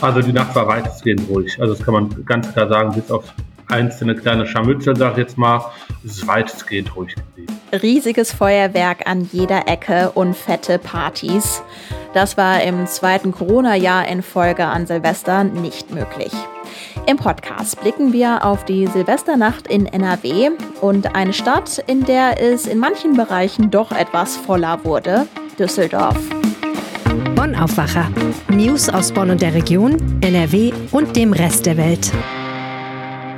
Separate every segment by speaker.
Speaker 1: Also die Nacht war weitestgehend ruhig. Also das kann man ganz klar sagen, bis auf einzelne kleine Scharmützel, sag ich jetzt mal, ist es weitestgehend ruhig geblieben.
Speaker 2: Riesiges Feuerwerk an jeder Ecke und fette Partys. Das war im zweiten Corona-Jahr in Folge an Silvester nicht möglich. Im Podcast blicken wir auf die Silvesternacht in NRW und eine Stadt, in der es in manchen Bereichen doch etwas voller wurde, Düsseldorf.
Speaker 3: Bonn Aufwacher. News aus Bonn und der Region, NRW und dem Rest der Welt.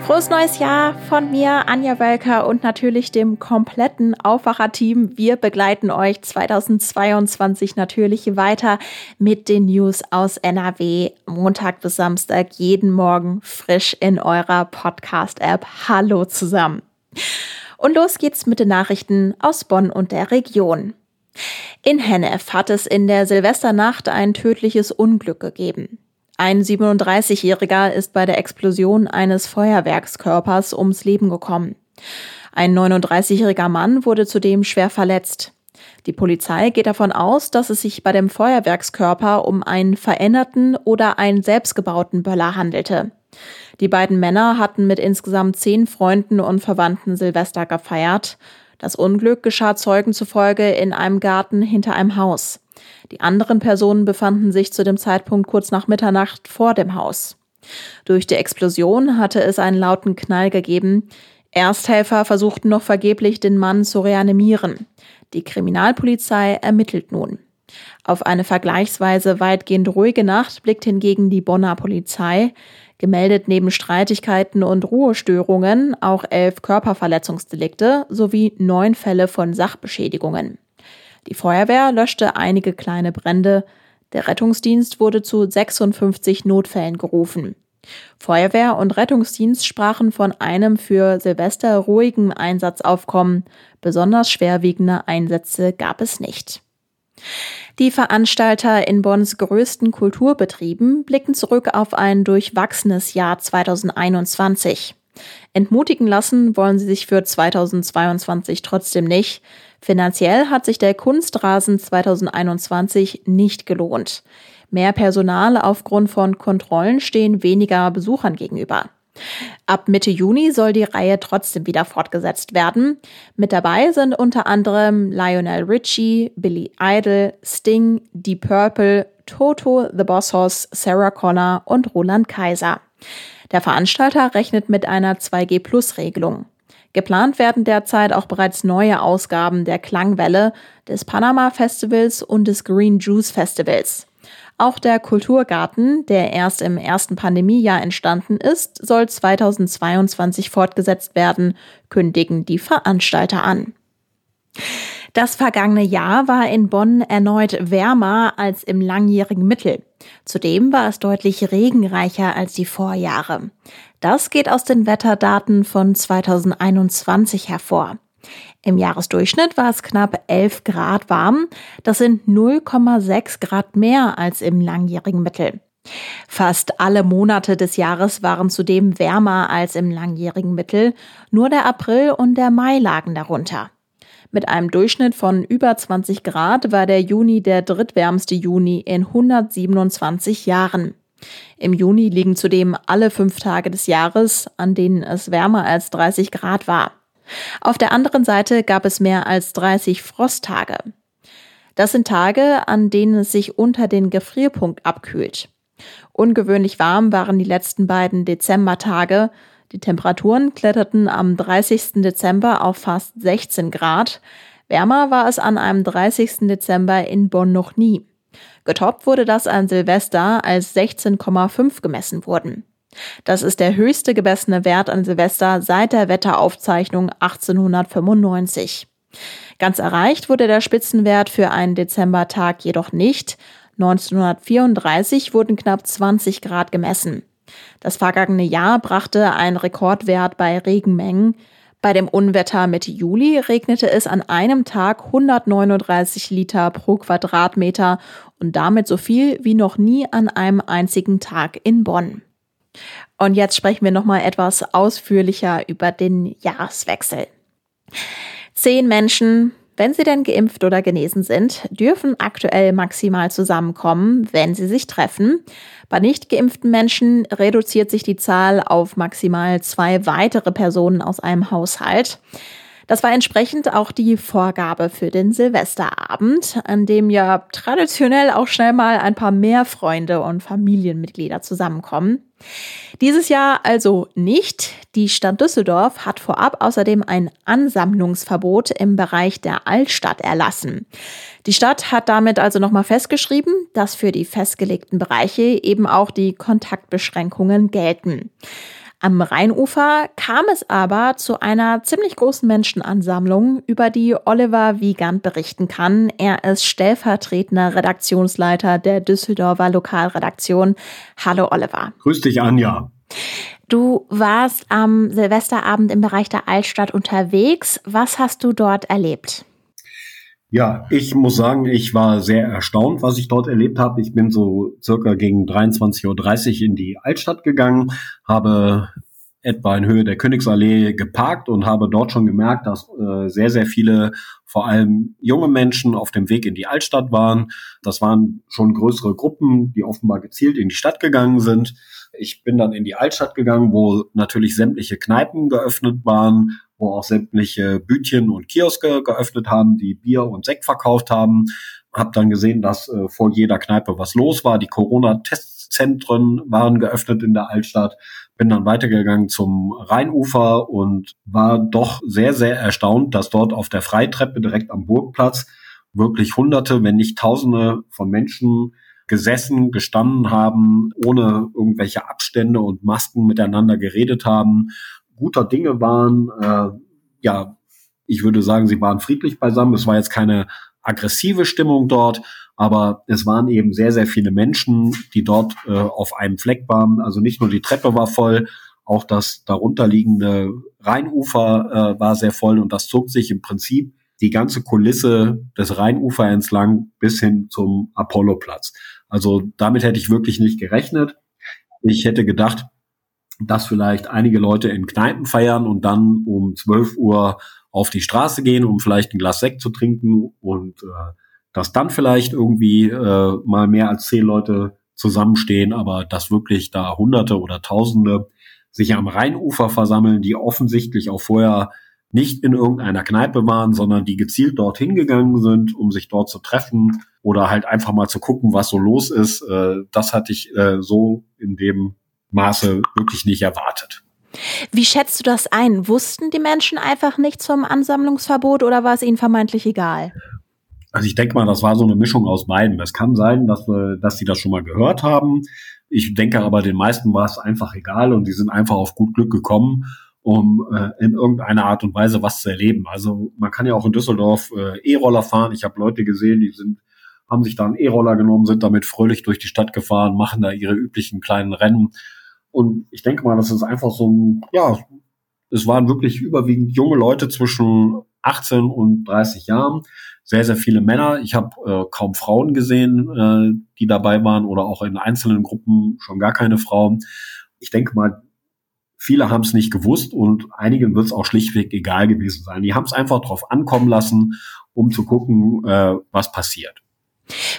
Speaker 2: Frohes neues Jahr von mir, Anja Welker und natürlich dem kompletten Aufwacher-Team. Wir begleiten euch 2022 natürlich weiter mit den News aus NRW. Montag bis Samstag jeden Morgen frisch in eurer Podcast-App. Hallo zusammen. Und los geht's mit den Nachrichten aus Bonn und der Region. In Hennef hat es in der Silvesternacht ein tödliches Unglück gegeben. Ein 37-Jähriger ist bei der Explosion eines Feuerwerkskörpers ums Leben gekommen. Ein 39-jähriger Mann wurde zudem schwer verletzt. Die Polizei geht davon aus, dass es sich bei dem Feuerwerkskörper um einen veränderten oder einen selbstgebauten Böller handelte. Die beiden Männer hatten mit insgesamt zehn Freunden und Verwandten Silvester gefeiert. Das Unglück geschah Zeugen zufolge in einem Garten hinter einem Haus. Die anderen Personen befanden sich zu dem Zeitpunkt kurz nach Mitternacht vor dem Haus. Durch die Explosion hatte es einen lauten Knall gegeben. Ersthelfer versuchten noch vergeblich, den Mann zu reanimieren. Die Kriminalpolizei ermittelt nun. Auf eine vergleichsweise weitgehend ruhige Nacht blickt hingegen die Bonner Polizei. Gemeldet neben Streitigkeiten und Ruhestörungen auch elf Körperverletzungsdelikte sowie neun Fälle von Sachbeschädigungen. Die Feuerwehr löschte einige kleine Brände. Der Rettungsdienst wurde zu 56 Notfällen gerufen. Feuerwehr und Rettungsdienst sprachen von einem für Silvester ruhigen Einsatzaufkommen. Besonders schwerwiegende Einsätze gab es nicht. Die Veranstalter in Bonns größten Kulturbetrieben blicken zurück auf ein durchwachsenes Jahr 2021. Entmutigen lassen wollen sie sich für 2022 trotzdem nicht. Finanziell hat sich der Kunstrasen 2021 nicht gelohnt. Mehr Personal aufgrund von Kontrollen stehen weniger Besuchern gegenüber. Ab Mitte Juni soll die Reihe trotzdem wieder fortgesetzt werden. Mit dabei sind unter anderem Lionel Richie, Billy Idol, Sting, Deep Purple, Toto, The Boss Hoss, Sarah Connor und Roland Kaiser. Der Veranstalter rechnet mit einer 2G-Plus-Regelung. Geplant werden derzeit auch bereits neue Ausgaben der Klangwelle, des Panama Festivals und des Green Juice Festivals. Auch der Kulturgarten, der erst im ersten Pandemiejahr entstanden ist, soll 2022 fortgesetzt werden, kündigen die Veranstalter an. Das vergangene Jahr war in Bonn erneut wärmer als im langjährigen Mittel. Zudem war es deutlich regenreicher als die Vorjahre. Das geht aus den Wetterdaten von 2021 hervor. Im Jahresdurchschnitt war es knapp 11 Grad warm. Das sind 0,6 Grad mehr als im langjährigen Mittel. Fast alle Monate des Jahres waren zudem wärmer als im langjährigen Mittel. Nur der April und der Mai lagen darunter. Mit einem Durchschnitt von über 20 Grad war der Juni der drittwärmste Juni in 127 Jahren. Im Juni liegen zudem alle fünf Tage des Jahres, an denen es wärmer als 30 Grad war. Auf der anderen Seite gab es mehr als 30 Frosttage. Das sind Tage, an denen es sich unter den Gefrierpunkt abkühlt. Ungewöhnlich warm waren die letzten beiden Dezembertage, die Temperaturen kletterten am 30. Dezember auf fast 16 Grad. Wärmer war es an einem 30. Dezember in Bonn noch nie. Getoppt wurde das an Silvester, als 16,5 gemessen wurden. Das ist der höchste gemessene Wert an Silvester seit der Wetteraufzeichnung 1895. Ganz erreicht wurde der Spitzenwert für einen Dezembertag jedoch nicht. 1934 wurden knapp 20 Grad gemessen. Das vergangene Jahr brachte einen Rekordwert bei Regenmengen. Bei dem Unwetter Mitte Juli regnete es an einem Tag 139 Liter pro Quadratmeter und damit so viel wie noch nie an einem einzigen Tag in Bonn. Und jetzt sprechen wir nochmal etwas ausführlicher über den Jahreswechsel. Zehn Menschen, wenn sie denn geimpft oder genesen sind, dürfen aktuell maximal zusammenkommen, wenn sie sich treffen. Bei nicht geimpften Menschen reduziert sich die Zahl auf maximal zwei weitere Personen aus einem Haushalt. Das war entsprechend auch die Vorgabe für den Silvesterabend, an dem ja traditionell auch schnell mal ein paar mehr Freunde und Familienmitglieder zusammenkommen. Dieses Jahr also nicht. Die Stadt Düsseldorf hat vorab außerdem ein Ansammlungsverbot im Bereich der Altstadt erlassen. Die Stadt hat damit also nochmal festgeschrieben, dass für die festgelegten Bereiche eben auch die Kontaktbeschränkungen gelten. Am Rheinufer kam es aber zu einer ziemlich großen Menschenansammlung, über die Oliver Wiegand berichten kann. Er ist stellvertretender Redaktionsleiter der Düsseldorfer Lokalredaktion. Hallo Oliver.
Speaker 4: Grüß dich, Anja.
Speaker 2: Du warst am Silvesterabend im Bereich der Altstadt unterwegs. Was hast du dort erlebt?
Speaker 4: Ja, ich muss sagen, ich war sehr erstaunt, was ich dort erlebt habe. Ich bin so circa gegen 23.30 Uhr in die Altstadt gegangen, habe etwa in Höhe der Königsallee geparkt und habe dort schon gemerkt, dass äh, sehr, sehr viele, vor allem junge Menschen, auf dem Weg in die Altstadt waren. Das waren schon größere Gruppen, die offenbar gezielt in die Stadt gegangen sind. Ich bin dann in die Altstadt gegangen, wo natürlich sämtliche Kneipen geöffnet waren, wo auch sämtliche Bütchen und Kioske geöffnet haben, die Bier und Sekt verkauft haben. Hab dann gesehen, dass äh, vor jeder Kneipe was los war. Die Corona-Testzentren waren geöffnet in der Altstadt. Bin dann weitergegangen zum Rheinufer und war doch sehr, sehr erstaunt, dass dort auf der Freitreppe direkt am Burgplatz wirklich Hunderte, wenn nicht Tausende von Menschen gesessen, gestanden haben, ohne irgendwelche Abstände und Masken miteinander geredet haben guter Dinge waren. Äh, ja, ich würde sagen, sie waren friedlich beisammen. Es war jetzt keine aggressive Stimmung dort, aber es waren eben sehr, sehr viele Menschen, die dort äh, auf einem Fleck waren. Also nicht nur die Treppe war voll, auch das darunterliegende Rheinufer äh, war sehr voll und das zog sich im Prinzip die ganze Kulisse des Rheinufer entlang bis hin zum Apolloplatz. Also damit hätte ich wirklich nicht gerechnet. Ich hätte gedacht, dass vielleicht einige Leute in Kneipen feiern und dann um 12 Uhr auf die Straße gehen, um vielleicht ein Glas Sekt zu trinken und äh, dass dann vielleicht irgendwie äh, mal mehr als zehn Leute zusammenstehen, aber dass wirklich da Hunderte oder Tausende sich am Rheinufer versammeln, die offensichtlich auch vorher nicht in irgendeiner Kneipe waren, sondern die gezielt dorthin gegangen sind, um sich dort zu treffen oder halt einfach mal zu gucken, was so los ist. Äh, das hatte ich äh, so in dem Maße wirklich nicht erwartet.
Speaker 2: Wie schätzt du das ein? Wussten die Menschen einfach nichts vom Ansammlungsverbot oder war es ihnen vermeintlich egal?
Speaker 4: Also ich denke mal, das war so eine Mischung aus beiden. Es kann sein, dass, wir, dass sie das schon mal gehört haben. Ich denke aber, den meisten war es einfach egal und die sind einfach auf gut Glück gekommen, um äh, in irgendeiner Art und Weise was zu erleben. Also man kann ja auch in Düsseldorf äh, E-Roller fahren. Ich habe Leute gesehen, die sind haben sich da einen E-Roller genommen, sind damit fröhlich durch die Stadt gefahren, machen da ihre üblichen kleinen Rennen. Und ich denke mal, das ist einfach so ein, ja, es waren wirklich überwiegend junge Leute zwischen 18 und 30 Jahren, sehr, sehr viele Männer. Ich habe äh, kaum Frauen gesehen, äh, die dabei waren oder auch in einzelnen Gruppen schon gar keine Frauen. Ich denke mal, viele haben es nicht gewusst und einigen wird es auch schlichtweg egal gewesen sein. Die haben es einfach drauf ankommen lassen, um zu gucken, äh, was passiert.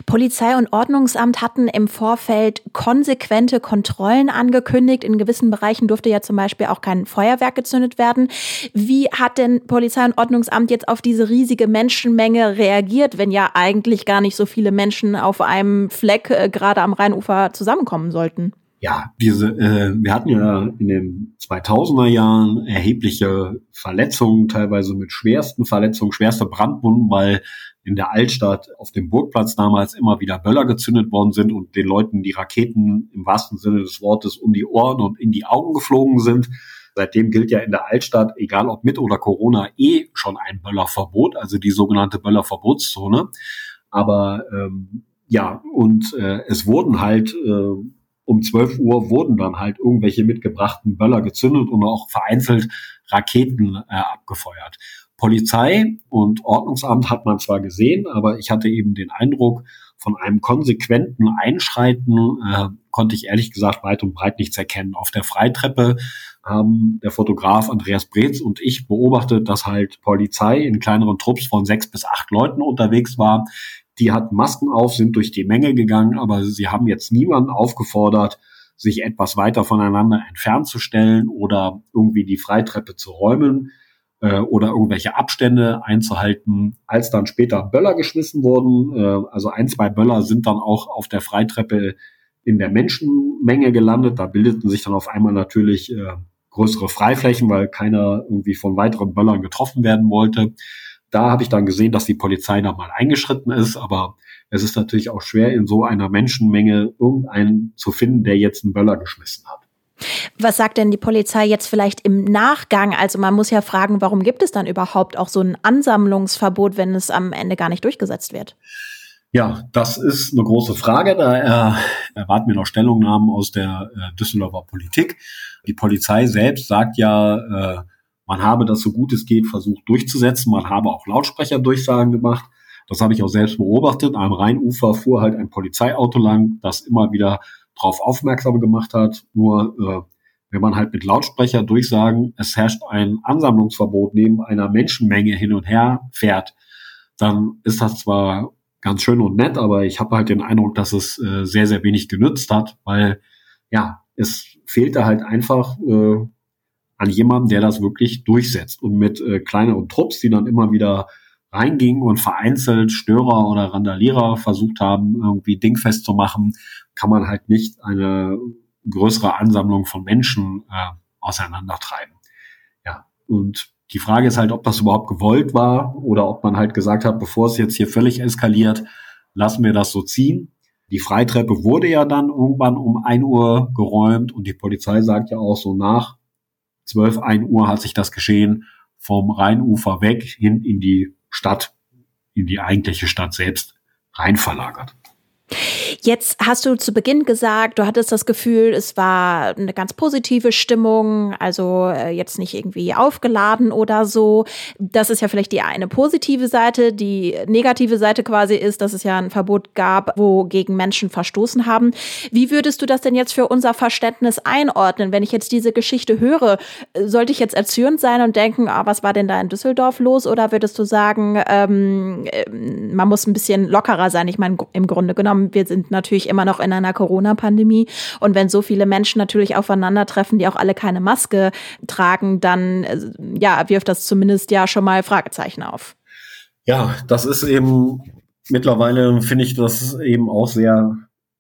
Speaker 2: Polizei und Ordnungsamt hatten im Vorfeld konsequente Kontrollen angekündigt. In gewissen Bereichen durfte ja zum Beispiel auch kein Feuerwerk gezündet werden. Wie hat denn Polizei und Ordnungsamt jetzt auf diese riesige Menschenmenge reagiert, wenn ja eigentlich gar nicht so viele Menschen auf einem Fleck äh, gerade am Rheinufer zusammenkommen sollten?
Speaker 4: Ja, diese, äh, wir hatten ja in den 2000er Jahren erhebliche Verletzungen, teilweise mit schwersten Verletzungen, schwerste Brandwunden, weil in der Altstadt auf dem Burgplatz damals immer wieder Böller gezündet worden sind und den Leuten die Raketen im wahrsten Sinne des Wortes um die Ohren und in die Augen geflogen sind. Seitdem gilt ja in der Altstadt, egal ob mit oder Corona, eh schon ein Böllerverbot, also die sogenannte Böllerverbotszone. Aber ähm, ja, und äh, es wurden halt äh, um 12 Uhr wurden dann halt irgendwelche mitgebrachten Böller gezündet und auch vereinzelt Raketen äh, abgefeuert. Polizei und Ordnungsamt hat man zwar gesehen, aber ich hatte eben den Eindruck, von einem konsequenten Einschreiten äh, konnte ich ehrlich gesagt weit und breit nichts erkennen. Auf der Freitreppe haben der Fotograf Andreas Breetz und ich beobachtet, dass halt Polizei in kleineren Trupps von sechs bis acht Leuten unterwegs war. Die hatten Masken auf, sind durch die Menge gegangen, aber sie haben jetzt niemanden aufgefordert, sich etwas weiter voneinander entfernt zu stellen oder irgendwie die Freitreppe zu räumen äh, oder irgendwelche Abstände einzuhalten, als dann später Böller geschmissen wurden. Äh, also ein, zwei Böller sind dann auch auf der Freitreppe in der Menschenmenge gelandet. Da bildeten sich dann auf einmal natürlich äh, größere Freiflächen, weil keiner irgendwie von weiteren Böllern getroffen werden wollte. Da habe ich dann gesehen, dass die Polizei da mal eingeschritten ist, aber es ist natürlich auch schwer, in so einer Menschenmenge irgendeinen zu finden, der jetzt einen Böller geschmissen hat.
Speaker 2: Was sagt denn die Polizei jetzt vielleicht im Nachgang? Also man muss ja fragen, warum gibt es dann überhaupt auch so ein Ansammlungsverbot, wenn es am Ende gar nicht durchgesetzt wird?
Speaker 4: Ja, das ist eine große Frage. Da erwarten wir noch Stellungnahmen aus der äh, Düsseldorfer Politik. Die Polizei selbst sagt ja, äh, man habe das so gut es geht versucht durchzusetzen. Man habe auch Lautsprecherdurchsagen gemacht. Das habe ich auch selbst beobachtet. Am Rheinufer fuhr halt ein Polizeiauto lang, das immer wieder darauf aufmerksam gemacht hat. Nur äh, wenn man halt mit Lautsprecher durchsagen, es herrscht ein Ansammlungsverbot neben einer Menschenmenge hin und her fährt, dann ist das zwar ganz schön und nett, aber ich habe halt den Eindruck, dass es äh, sehr, sehr wenig genützt hat, weil ja, es fehlte halt einfach äh, an jemandem, der das wirklich durchsetzt. Und mit äh, kleineren Trupps, die dann immer wieder reingingen und vereinzelt Störer oder Randalierer versucht haben, irgendwie dingfest zu machen, kann man halt nicht eine größere Ansammlung von Menschen äh, auseinandertreiben. Ja, und die Frage ist halt, ob das überhaupt gewollt war oder ob man halt gesagt hat, bevor es jetzt hier völlig eskaliert, lassen wir das so ziehen. Die Freitreppe wurde ja dann irgendwann um ein Uhr geräumt und die Polizei sagt ja auch so nach 12, 1 Uhr hat sich das geschehen vom Rheinufer weg hin in die Stadt, in die eigentliche Stadt selbst rein verlagert.
Speaker 2: Jetzt hast du zu Beginn gesagt, du hattest das Gefühl, es war eine ganz positive Stimmung, also äh, jetzt nicht irgendwie aufgeladen oder so. Das ist ja vielleicht die eine positive Seite. Die negative Seite quasi ist, dass es ja ein Verbot gab, wo gegen Menschen verstoßen haben. Wie würdest du das denn jetzt für unser Verständnis einordnen? Wenn ich jetzt diese Geschichte höre, sollte ich jetzt erzürnt sein und denken, ah, was war denn da in Düsseldorf los? Oder würdest du sagen, ähm, äh, man muss ein bisschen lockerer sein? Ich meine, im Grunde genommen, wir sind natürlich immer noch in einer Corona-Pandemie. Und wenn so viele Menschen natürlich aufeinandertreffen, die auch alle keine Maske tragen, dann äh, ja, wirft das zumindest ja schon mal Fragezeichen auf.
Speaker 4: Ja, das ist eben mittlerweile, finde ich das eben auch sehr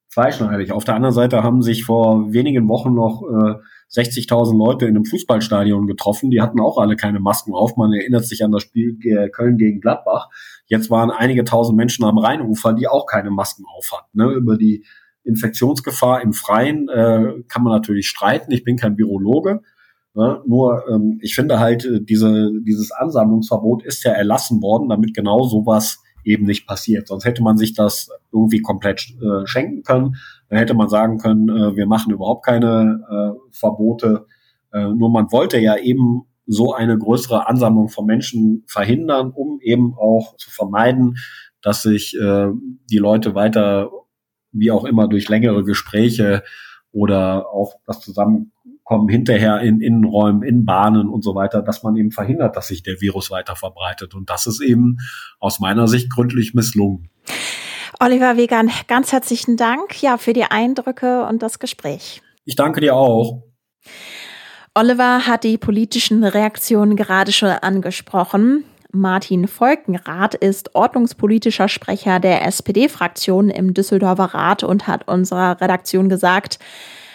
Speaker 4: zweischneidig. Auf der anderen Seite haben sich vor wenigen Wochen noch äh, 60.000 Leute in einem Fußballstadion getroffen. Die hatten auch alle keine Masken auf. Man erinnert sich an das Spiel Köln gegen Gladbach. Jetzt waren einige tausend Menschen am Rheinufer, die auch keine Masken auf hatten. Ne? Über die Infektionsgefahr im Freien äh, kann man natürlich streiten. Ich bin kein Virologe. Ne? Nur ähm, ich finde halt, äh, diese, dieses Ansammlungsverbot ist ja erlassen worden, damit genau sowas eben nicht passiert. Sonst hätte man sich das irgendwie komplett äh, schenken können. Dann hätte man sagen können, äh, wir machen überhaupt keine äh, Verbote. Äh, nur man wollte ja eben so eine größere Ansammlung von Menschen verhindern, um eben auch zu vermeiden, dass sich äh, die Leute weiter, wie auch immer, durch längere Gespräche oder auch das Zusammenkommen hinterher in Innenräumen, in Bahnen und so weiter, dass man eben verhindert, dass sich der Virus weiter verbreitet. Und das ist eben aus meiner Sicht gründlich misslungen.
Speaker 2: Oliver Wegan, ganz herzlichen Dank ja für die Eindrücke und das Gespräch.
Speaker 4: Ich danke dir auch.
Speaker 2: Oliver hat die politischen Reaktionen gerade schon angesprochen. Martin Volkenrath ist ordnungspolitischer Sprecher der SPD-Fraktion im Düsseldorfer Rat und hat unserer Redaktion gesagt,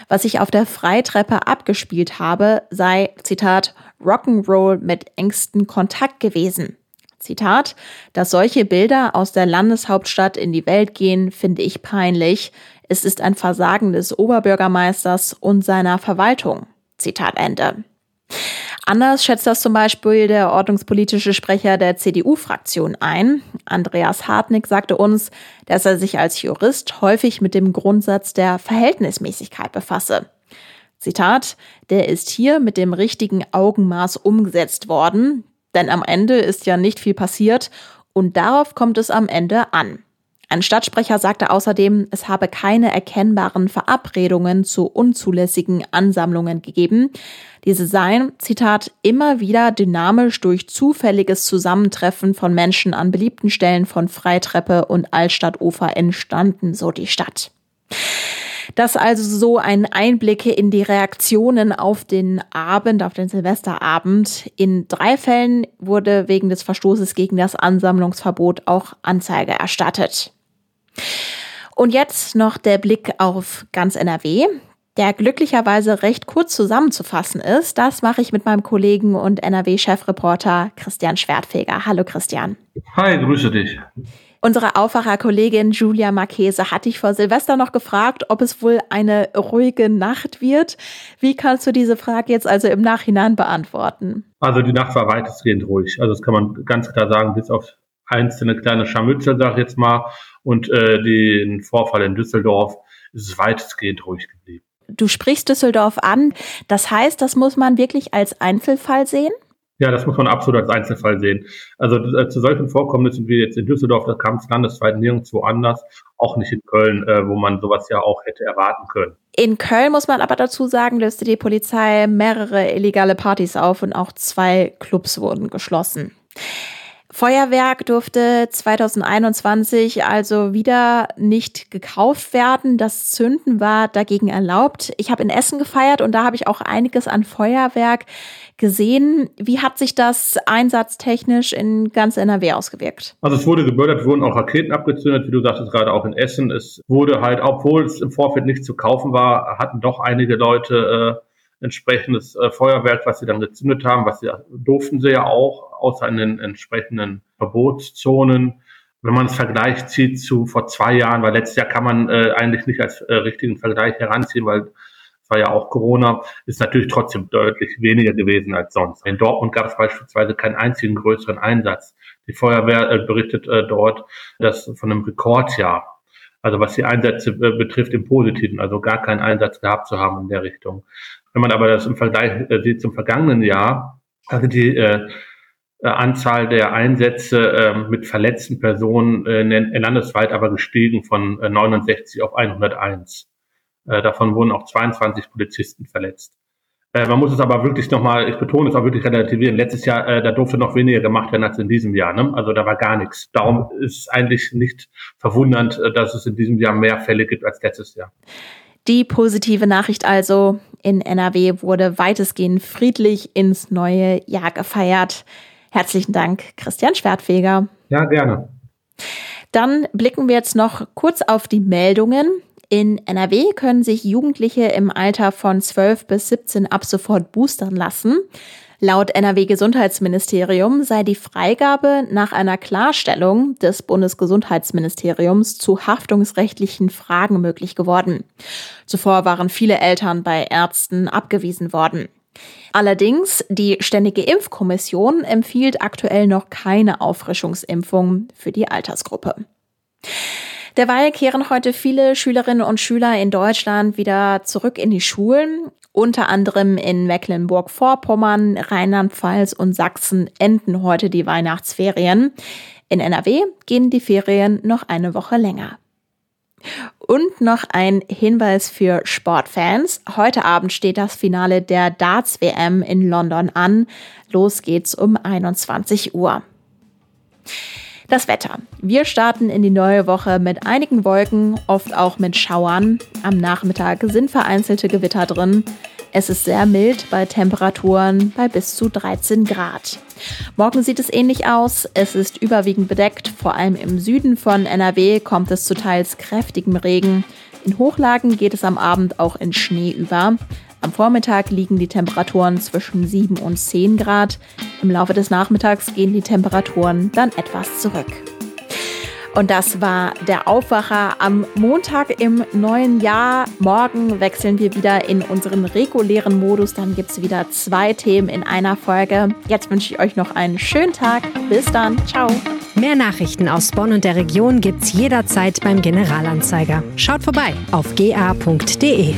Speaker 2: was sich auf der Freitreppe abgespielt habe, sei, Zitat, Rock'n'Roll mit engstem Kontakt gewesen. Zitat, dass solche Bilder aus der Landeshauptstadt in die Welt gehen, finde ich peinlich. Es ist ein Versagen des Oberbürgermeisters und seiner Verwaltung. Zitat Ende. Anders schätzt das zum Beispiel der ordnungspolitische Sprecher der CDU-Fraktion ein. Andreas Hartnick sagte uns, dass er sich als Jurist häufig mit dem Grundsatz der Verhältnismäßigkeit befasse. Zitat, der ist hier mit dem richtigen Augenmaß umgesetzt worden, denn am Ende ist ja nicht viel passiert und darauf kommt es am Ende an. Ein Stadtsprecher sagte außerdem, es habe keine erkennbaren Verabredungen zu unzulässigen Ansammlungen gegeben. Diese seien, Zitat, immer wieder dynamisch durch zufälliges Zusammentreffen von Menschen an beliebten Stellen von Freitreppe und Altstadtufer entstanden, so die Stadt. Das also so ein Einblicke in die Reaktionen auf den Abend, auf den Silvesterabend. In drei Fällen wurde wegen des Verstoßes gegen das Ansammlungsverbot auch Anzeige erstattet. Und jetzt noch der Blick auf ganz NRW der glücklicherweise recht kurz zusammenzufassen ist. Das mache ich mit meinem Kollegen und NRW-Chefreporter Christian Schwertfeger. Hallo Christian.
Speaker 1: Hi, grüße dich.
Speaker 2: Unsere Aufwacherkollegin Julia Marchese hat dich vor Silvester noch gefragt, ob es wohl eine ruhige Nacht wird. Wie kannst du diese Frage jetzt also im Nachhinein beantworten?
Speaker 1: Also die Nacht war weitestgehend ruhig. Also das kann man ganz klar sagen, bis auf einzelne kleine Scharmützel, sag ich jetzt mal, und äh, den Vorfall in Düsseldorf ist es weitestgehend ruhig geblieben.
Speaker 2: Du sprichst Düsseldorf an. Das heißt, das muss man wirklich als Einzelfall sehen?
Speaker 1: Ja, das muss man absolut als Einzelfall sehen. Also äh, zu solchen Vorkommnissen wie jetzt in Düsseldorf, da kam es landesweit nirgendwo anders, auch nicht in Köln, äh, wo man sowas ja auch hätte erwarten können.
Speaker 2: In Köln muss man aber dazu sagen, löste die Polizei mehrere illegale Partys auf und auch zwei Clubs wurden geschlossen. Feuerwerk durfte 2021 also wieder nicht gekauft werden. Das Zünden war dagegen erlaubt. Ich habe in Essen gefeiert und da habe ich auch einiges an Feuerwerk gesehen. Wie hat sich das einsatztechnisch in ganz NRW ausgewirkt?
Speaker 1: Also es wurde gebördert, wurden auch Raketen abgezündet, wie du sagtest, gerade auch in Essen. Es wurde halt, obwohl es im Vorfeld nicht zu kaufen war, hatten doch einige Leute äh, entsprechendes äh, Feuerwerk, was sie dann gezündet haben, was sie durften sie ja auch, außer in den entsprechenden Verbotszonen. Wenn man es Vergleich zieht zu vor zwei Jahren, weil letztes Jahr kann man äh, eigentlich nicht als äh, richtigen Vergleich heranziehen, weil es war ja auch Corona, ist natürlich trotzdem deutlich weniger gewesen als sonst. In Dortmund gab es beispielsweise keinen einzigen größeren Einsatz. Die Feuerwehr äh, berichtet äh, dort, dass von einem Rekordjahr, also was die Einsätze äh, betrifft im Positiven, also gar keinen Einsatz gehabt zu haben in der Richtung. Wenn man aber das im Vergleich äh, sieht zum vergangenen Jahr, also die äh, äh, Anzahl der Einsätze äh, mit verletzten Personen äh, landesweit aber gestiegen von äh, 69 auf 101. Äh, davon wurden auch 22 Polizisten verletzt. Äh, man muss es aber wirklich nochmal, ich betone es auch wirklich relativieren. Letztes Jahr, äh, da durfte noch weniger gemacht werden als in diesem Jahr. Ne? Also da war gar nichts. Darum ist eigentlich nicht verwundernd, äh, dass es in diesem Jahr mehr Fälle gibt als letztes Jahr.
Speaker 2: Die positive Nachricht also, in NRW wurde weitestgehend friedlich ins neue Jahr gefeiert. Herzlichen Dank, Christian Schwertfeger.
Speaker 1: Ja, gerne.
Speaker 2: Dann blicken wir jetzt noch kurz auf die Meldungen. In NRW können sich Jugendliche im Alter von 12 bis 17 ab sofort boostern lassen. Laut NRW-Gesundheitsministerium sei die Freigabe nach einer Klarstellung des Bundesgesundheitsministeriums zu haftungsrechtlichen Fragen möglich geworden. Zuvor waren viele Eltern bei Ärzten abgewiesen worden. Allerdings, die Ständige Impfkommission empfiehlt aktuell noch keine Auffrischungsimpfung für die Altersgruppe. Derweil kehren heute viele Schülerinnen und Schüler in Deutschland wieder zurück in die Schulen. Unter anderem in Mecklenburg-Vorpommern, Rheinland-Pfalz und Sachsen enden heute die Weihnachtsferien. In NRW gehen die Ferien noch eine Woche länger. Und noch ein Hinweis für Sportfans. Heute Abend steht das Finale der Darts WM in London an. Los geht's um 21 Uhr. Das Wetter. Wir starten in die neue Woche mit einigen Wolken, oft auch mit Schauern. Am Nachmittag sind vereinzelte Gewitter drin. Es ist sehr mild bei Temperaturen bei bis zu 13 Grad. Morgen sieht es ähnlich aus. Es ist überwiegend bedeckt. Vor allem im Süden von NRW kommt es zu teils kräftigem Regen. In Hochlagen geht es am Abend auch in Schnee über. Am Vormittag liegen die Temperaturen zwischen 7 und 10 Grad. Im Laufe des Nachmittags gehen die Temperaturen dann etwas zurück. Und das war der Aufwacher am Montag im neuen Jahr. Morgen wechseln wir wieder in unseren regulären Modus. Dann gibt es wieder zwei Themen in einer Folge. Jetzt wünsche ich euch noch einen schönen Tag. Bis dann. Ciao.
Speaker 3: Mehr Nachrichten aus Bonn und der Region gibt's jederzeit beim Generalanzeiger. Schaut vorbei auf ga.de.